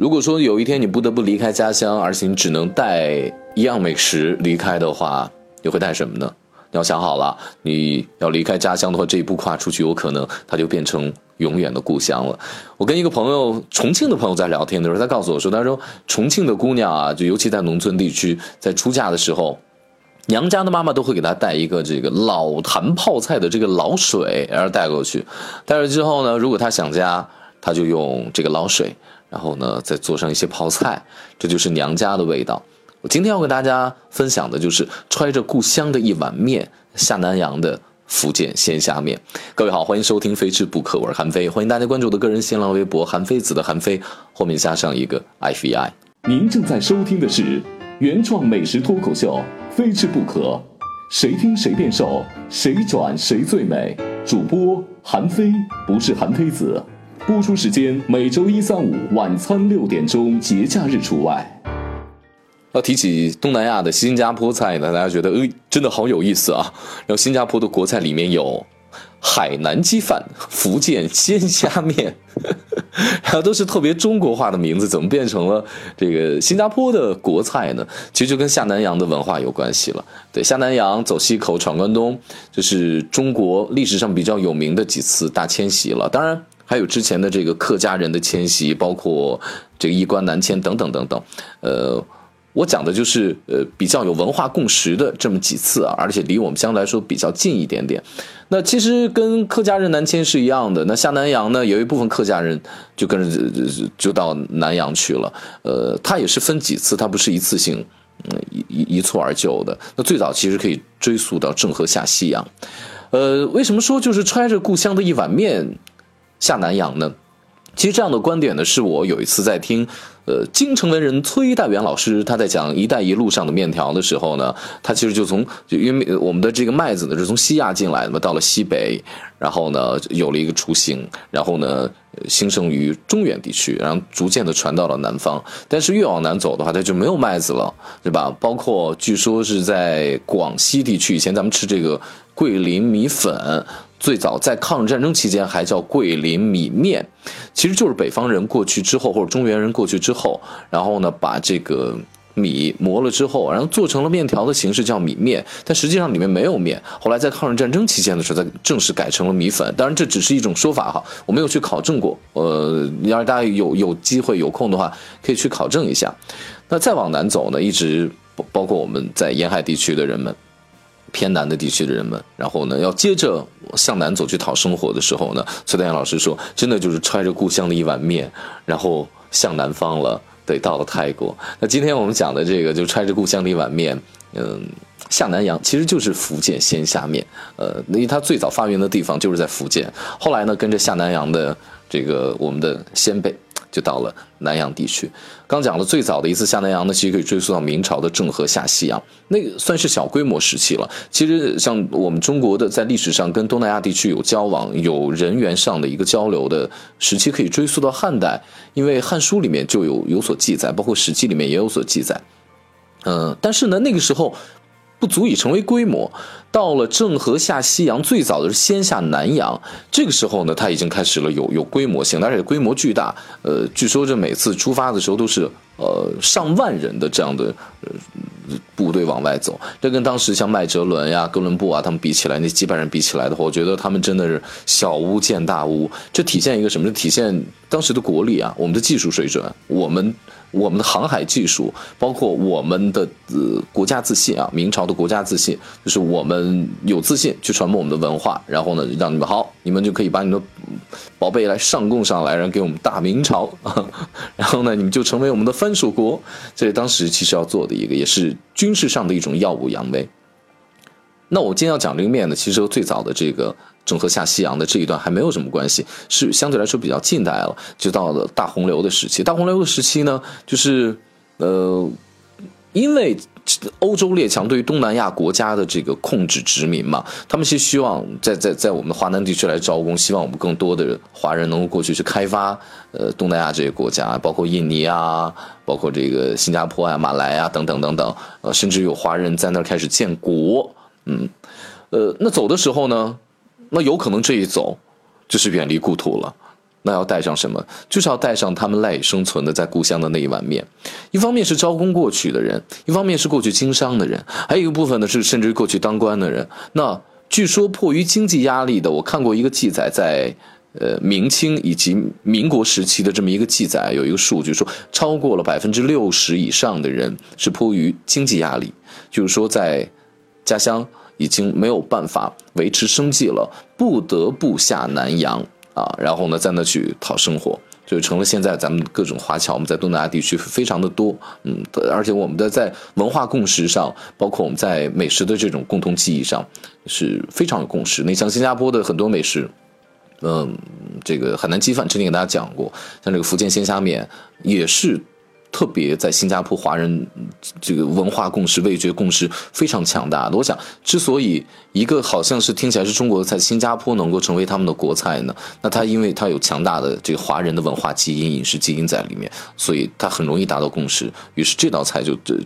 如果说有一天你不得不离开家乡，而且你只能带一样美食离开的话，你会带什么呢？你要想好了，你要离开家乡的话，这一步跨出去，有可能它就变成永远的故乡了。我跟一个朋友，重庆的朋友在聊天的时候，他告诉我说，他说重庆的姑娘啊，就尤其在农村地区，在出嫁的时候，娘家的妈妈都会给她带一个这个老坛泡菜的这个老水，然后带过去。带了之后呢，如果她想家，她就用这个老水。然后呢，再做上一些泡菜，这就是娘家的味道。我今天要跟大家分享的就是揣着故乡的一碗面，下南洋的福建鲜虾面。各位好，欢迎收听《非吃不可》，我是韩飞，欢迎大家关注我的个人新浪微博“韩非子”的韩非，后面加上一个 F E I。您正在收听的是原创美食脱口秀《非吃不可》，谁听谁变瘦，谁转谁最美。主播韩非，不是韩非子。播出时间每周一、三、五晚餐六点钟，节假日除外。要提起东南亚的新加坡菜呢，大家觉得，哎，真的好有意思啊！然后新加坡的国菜里面有海南鸡饭、福建鲜虾面，然后都是特别中国化的名字，怎么变成了这个新加坡的国菜呢？其实就跟下南洋的文化有关系了。对，下南洋走西口闯关东，这是中国历史上比较有名的几次大迁徙了。当然。还有之前的这个客家人的迁徙，包括这个衣冠南迁等等等等，呃，我讲的就是呃比较有文化共识的这么几次啊，而且离我们相对来说比较近一点点。那其实跟客家人南迁是一样的。那下南洋呢，有一部分客家人就跟着就到南洋去了。呃，它也是分几次，它不是一次性，嗯一一一蹴而就的。那最早其实可以追溯到郑和下西洋。呃，为什么说就是揣着故乡的一碗面？下南洋呢？其实这样的观点呢，是我有一次在听，呃，京城文人崔大元老师他在讲“一带一路”上的面条的时候呢，他其实就从因为我们的这个麦子呢是从西亚进来的嘛，到了西北，然后呢有了一个雏形，然后呢兴盛于中原地区，然后逐渐的传到了南方。但是越往南走的话，它就没有麦子了，对吧？包括据说是在广西地区，以前咱们吃这个桂林米粉。最早在抗日战争期间还叫桂林米面，其实就是北方人过去之后，或者中原人过去之后，然后呢把这个米磨了之后，然后做成了面条的形式叫米面，但实际上里面没有面。后来在抗日战争期间的时候，才正式改成了米粉。当然这只是一种说法哈，我没有去考证过。呃，要是大家有有机会有空的话，可以去考证一下。那再往南走呢，一直包括我们在沿海地区的人们。偏南的地区的人们，然后呢，要接着向南走去讨生活的时候呢，崔丹阳老师说，真的就是揣着故乡的一碗面，然后向南方了，对，到了泰国。那今天我们讲的这个，就揣着故乡的一碗面，嗯，下南洋其实就是福建鲜虾面，呃，因为它最早发源的地方就是在福建，后来呢，跟着下南洋的这个我们的先辈。就到了南洋地区，刚讲了最早的一次下南洋呢，其实可以追溯到明朝的郑和下西洋，那个算是小规模时期了。其实像我们中国的在历史上跟东南亚地区有交往、有人员上的一个交流的时期，可以追溯到汉代，因为《汉书》里面就有有所记载，包括《史记》里面也有所记载。嗯，但是呢，那个时候。不足以成为规模。到了郑和下西洋，最早的是先下南洋。这个时候呢，它已经开始了有有规模性，而且规模巨大。呃，据说这每次出发的时候都是呃上万人的这样的呃部队往外走。这跟当时像麦哲伦呀、哥伦布啊他们比起来，那几百人比起来的话，我觉得他们真的是小巫见大巫。这体现一个什么？体现当时的国力啊，我们的技术水准，我们。我们的航海技术，包括我们的呃国家自信啊，明朝的国家自信，就是我们有自信去传播我们的文化，然后呢，让你们好，你们就可以把你的宝贝来上供上来，然后给我们大明朝啊，然后呢，你们就成为我们的藩属国。这是当时其实要做的一个，也是军事上的一种耀武扬威。那我今天要讲这个面呢，其实和最早的这个。郑和下西洋的这一段还没有什么关系，是相对来说比较近代了，就到了大洪流的时期。大洪流的时期呢，就是呃，因为欧洲列强对于东南亚国家的这个控制殖民嘛，他们是希望在在在我们的华南地区来招工，希望我们更多的华人能够过去去开发呃东南亚这些国家，包括印尼啊，包括这个新加坡啊、马来啊等等等等，呃，甚至有华人在那儿开始建国。嗯，呃，那走的时候呢？那有可能这一走，就是远离故土了，那要带上什么？就是要带上他们赖以生存的在故乡的那一碗面。一方面是招工过去的人，一方面是过去经商的人，还有一个部分呢是甚至于过去当官的人。那据说迫于经济压力的，我看过一个记载，在呃明清以及民国时期的这么一个记载，有一个数据说，超过了百分之六十以上的人是迫于经济压力，就是说在家乡已经没有办法维持生计了，不得不下南洋。啊，然后呢，在那去讨生活，就成了现在咱们各种华侨，我们在东南亚地区非常的多，嗯，而且我们的在文化共识上，包括我们在美食的这种共同记忆上，是非常有共识。你像新加坡的很多美食，嗯，这个海南鸡饭之前给大家讲过，像这个福建鲜虾面也是。特别在新加坡，华人这个文化共识、味觉共识非常强大的。我想，之所以一个好像是听起来是中国菜，新加坡能够成为他们的国菜呢？那它因为它有强大的这个华人的文化基因、饮食基因在里面，所以它很容易达到共识。于是这道菜就这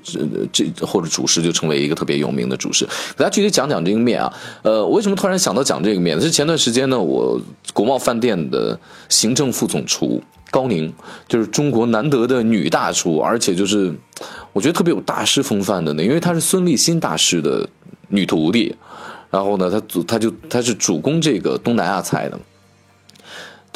这这或者主食就成为一个特别有名的主食。给大家具体讲讲这个面啊，呃，我为什么突然想到讲这个面？是前段时间呢，我国贸饭店的行政副总厨。高宁就是中国难得的女大厨，而且就是我觉得特别有大师风范的呢，因为她是孙立新大师的女徒弟，然后呢，她主她就她是主攻这个东南亚菜的。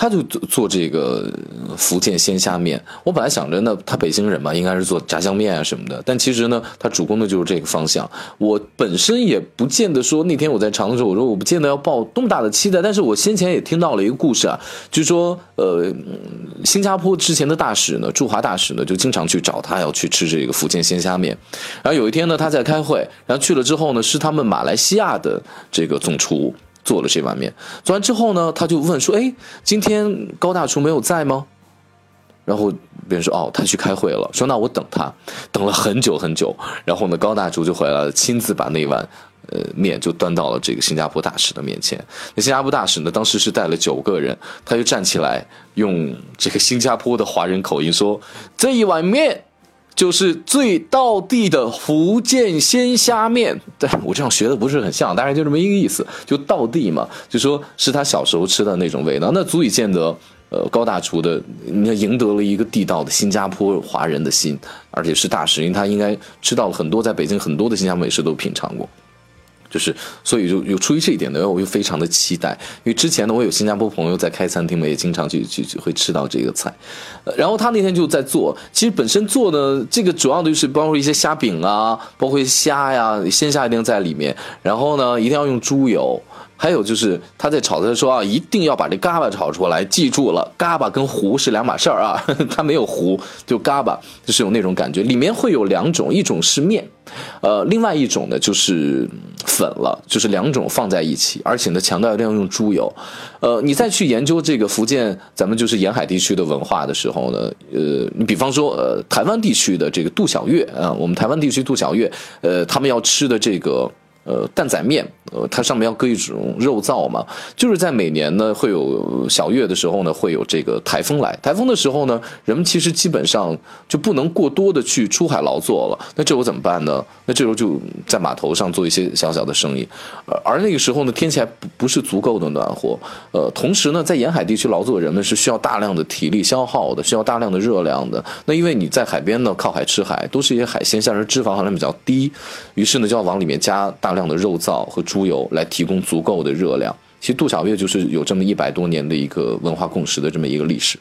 他就做做这个福建鲜虾面，我本来想着呢，他北京人嘛，应该是做炸酱面啊什么的，但其实呢，他主攻的就是这个方向。我本身也不见得说那天我在尝的时候，我说我不见得要抱多么大的期待，但是我先前也听到了一个故事啊，就说呃，新加坡之前的大使呢，驻华大使呢，就经常去找他要去吃这个福建鲜虾面，然后有一天呢，他在开会，然后去了之后呢，是他们马来西亚的这个总厨。做了这碗面，做完之后呢，他就问说：“哎，今天高大厨没有在吗？”然后别人说：“哦，他去开会了。”说：“那我等他，等了很久很久。”然后呢，高大厨就回来了，亲自把那碗呃面就端到了这个新加坡大使的面前。那新加坡大使呢，当时是带了九个人，他就站起来用这个新加坡的华人口音说：“这一碗面。”就是最道地的福建鲜虾面，但我这样学的不是很像，大概就这么一个意思，就道地嘛，就说是他小时候吃的那种味道，那足以见得，呃，高大厨的，你赢得了一个地道的新加坡华人的心，而且是大使，因为他应该吃到了很多在北京很多的新加坡美食都品尝过。就是，所以就有出于这一点呢，我就非常的期待。因为之前呢，我有新加坡朋友在开餐厅嘛，也经常去去会吃到这个菜。然后他那天就在做，其实本身做的这个主要的就是包括一些虾饼啊，包括虾呀，鲜虾一定在里面。然后呢，一定要用猪油。还有就是他在炒的时候啊，一定要把这嘎巴炒出来，记住了，嘎巴跟糊是两码事儿啊，它没有糊，就嘎巴，就是有那种感觉。里面会有两种，一种是面，呃，另外一种呢就是粉了，就是两种放在一起，而且呢强调一定要用猪油。呃，你再去研究这个福建咱们就是沿海地区的文化的时候呢，呃，你比方说呃台湾地区的这个杜小月啊，我们台湾地区杜小月，呃，他们要吃的这个。呃，担仔面，呃，它上面要搁一种肉燥嘛，就是在每年呢会有小月的时候呢，会有这个台风来，台风的时候呢，人们其实基本上就不能过多的去出海劳作了，那这时候怎么办呢？那这时候就在码头上做一些小小的生意，而那个时候呢，天气还不不是足够的暖和，呃，同时呢，在沿海地区劳作的人们是需要大量的体力消耗的，需要大量的热量的，那因为你在海边呢，靠海吃海，都是一些海鲜，像是脂肪含量比较低，于是呢，就要往里面加大。量这样的肉燥和猪油来提供足够的热量。其实杜小月就是有这么一百多年的一个文化共识的这么一个历史。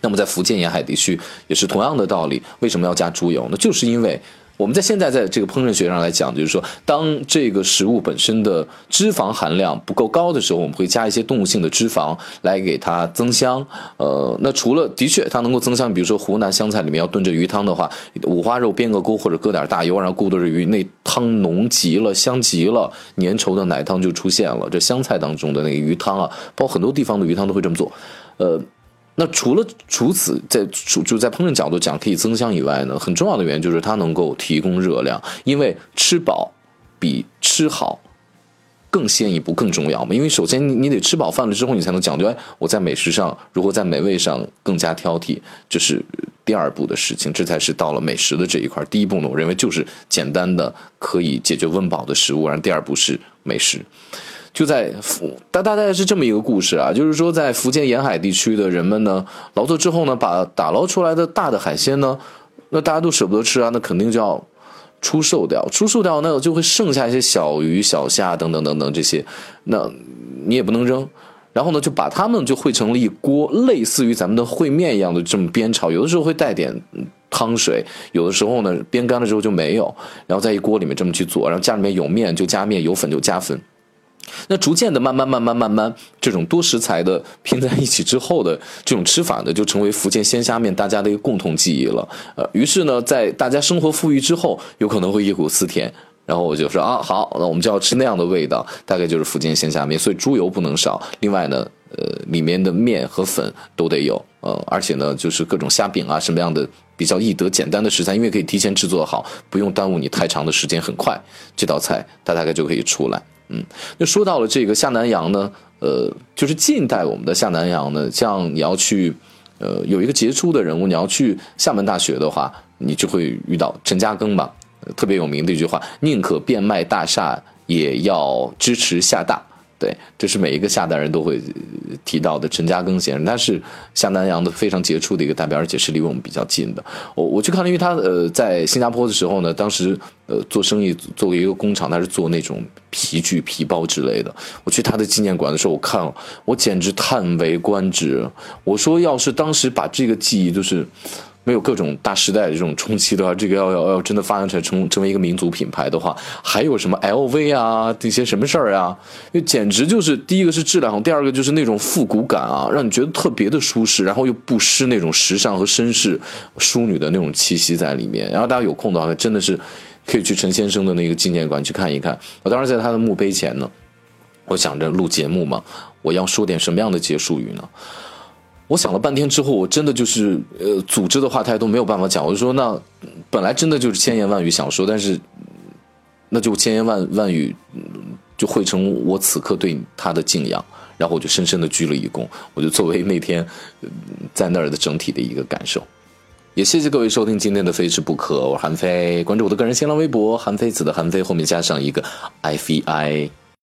那么在福建沿海地区也是同样的道理，为什么要加猪油呢？就是因为。我们在现在在这个烹饪学上来讲，就是说，当这个食物本身的脂肪含量不够高的时候，我们会加一些动物性的脂肪来给它增香。呃，那除了的确它能够增香，比如说湖南湘菜里面要炖这鱼汤的话，五花肉煸个锅或者搁点大油，然后咕嘟着鱼，那汤浓极了，香极了，粘稠的奶汤就出现了。这湘菜当中的那个鱼汤啊，包括很多地方的鱼汤都会这么做。呃。那除了除此，在就就在烹饪角度讲可以增香以外呢，很重要的原因就是它能够提供热量，因为吃饱比吃好更先一步更重要嘛。因为首先你你得吃饱饭了之后，你才能讲究哎，我在美食上如何在美味上更加挑剔，这是第二步的事情，这才是到了美食的这一块。第一步呢，我认为就是简单的可以解决温饱的食物，然后第二步是美食。就在福，大大概是这么一个故事啊，就是说在福建沿海地区的人们呢，劳作之后呢，把打捞出来的大的海鲜呢，那大家都舍不得吃啊，那肯定就要出售掉，出售掉那就会剩下一些小鱼小虾等等等等这些，那你也不能扔。然后呢，就把它们就汇成了一锅类似于咱们的烩面一样的这么煸炒，有的时候会带点汤水，有的时候呢煸干了之后就没有，然后在一锅里面这么去做，然后家里面有面就加面，有粉就加粉。那逐渐的慢慢慢慢慢慢，这种多食材的拼在一起之后的这种吃法呢，就成为福建鲜虾面大家的一个共同记忆了。呃，于是呢，在大家生活富裕之后，有可能会忆苦思甜。然后我就说啊，好，那我们就要吃那样的味道，大概就是福建鲜虾面，所以猪油不能少。另外呢，呃，里面的面和粉都得有，呃，而且呢，就是各种虾饼啊，什么样的比较易得、简单的食材，因为可以提前制作好，不用耽误你太长的时间，很快这道菜它大概就可以出来。嗯，那说到了这个下南洋呢，呃，就是近代我们的下南洋呢，像你要去，呃，有一个杰出的人物，你要去厦门大学的话，你就会遇到陈嘉庚吧。特别有名的一句话：“宁可变卖大厦，也要支持厦大。”对，这是每一个厦大人都会提到的。陈嘉庚先生，他是下南洋的非常杰出的一个代表，而且是离我们比较近的。我我去看了，因为他呃在新加坡的时候呢，当时呃做生意作为一个工厂，他是做那种皮具、皮包之类的。我去他的纪念馆的时候，我看了，我简直叹为观止。我说，要是当时把这个记忆就是。没有各种大时代的这种冲击的话，这个要要要真的发扬出来，成成为一个民族品牌的话，还有什么 LV 啊这些什么事儿啊？因为简直就是第一个是质量，第二个就是那种复古感啊，让你觉得特别的舒适，然后又不失那种时尚和绅士淑女的那种气息在里面。然后大家有空的话，真的是可以去陈先生的那个纪念馆去看一看。我当时在他的墓碑前呢，我想着录节目嘛，我要说点什么样的结束语呢？我想了半天之后，我真的就是呃，组织的话他都没有办法讲。我就说，那本来真的就是千言万语想说，但是那就千言万万语就汇成我此刻对他的敬仰，然后我就深深的鞠了一躬，我就作为那天在那儿的整体的一个感受。也谢谢各位收听今天的非吃不可，我是韩飞，关注我的个人新浪微博韩非子的韩非后面加上一个 I V I。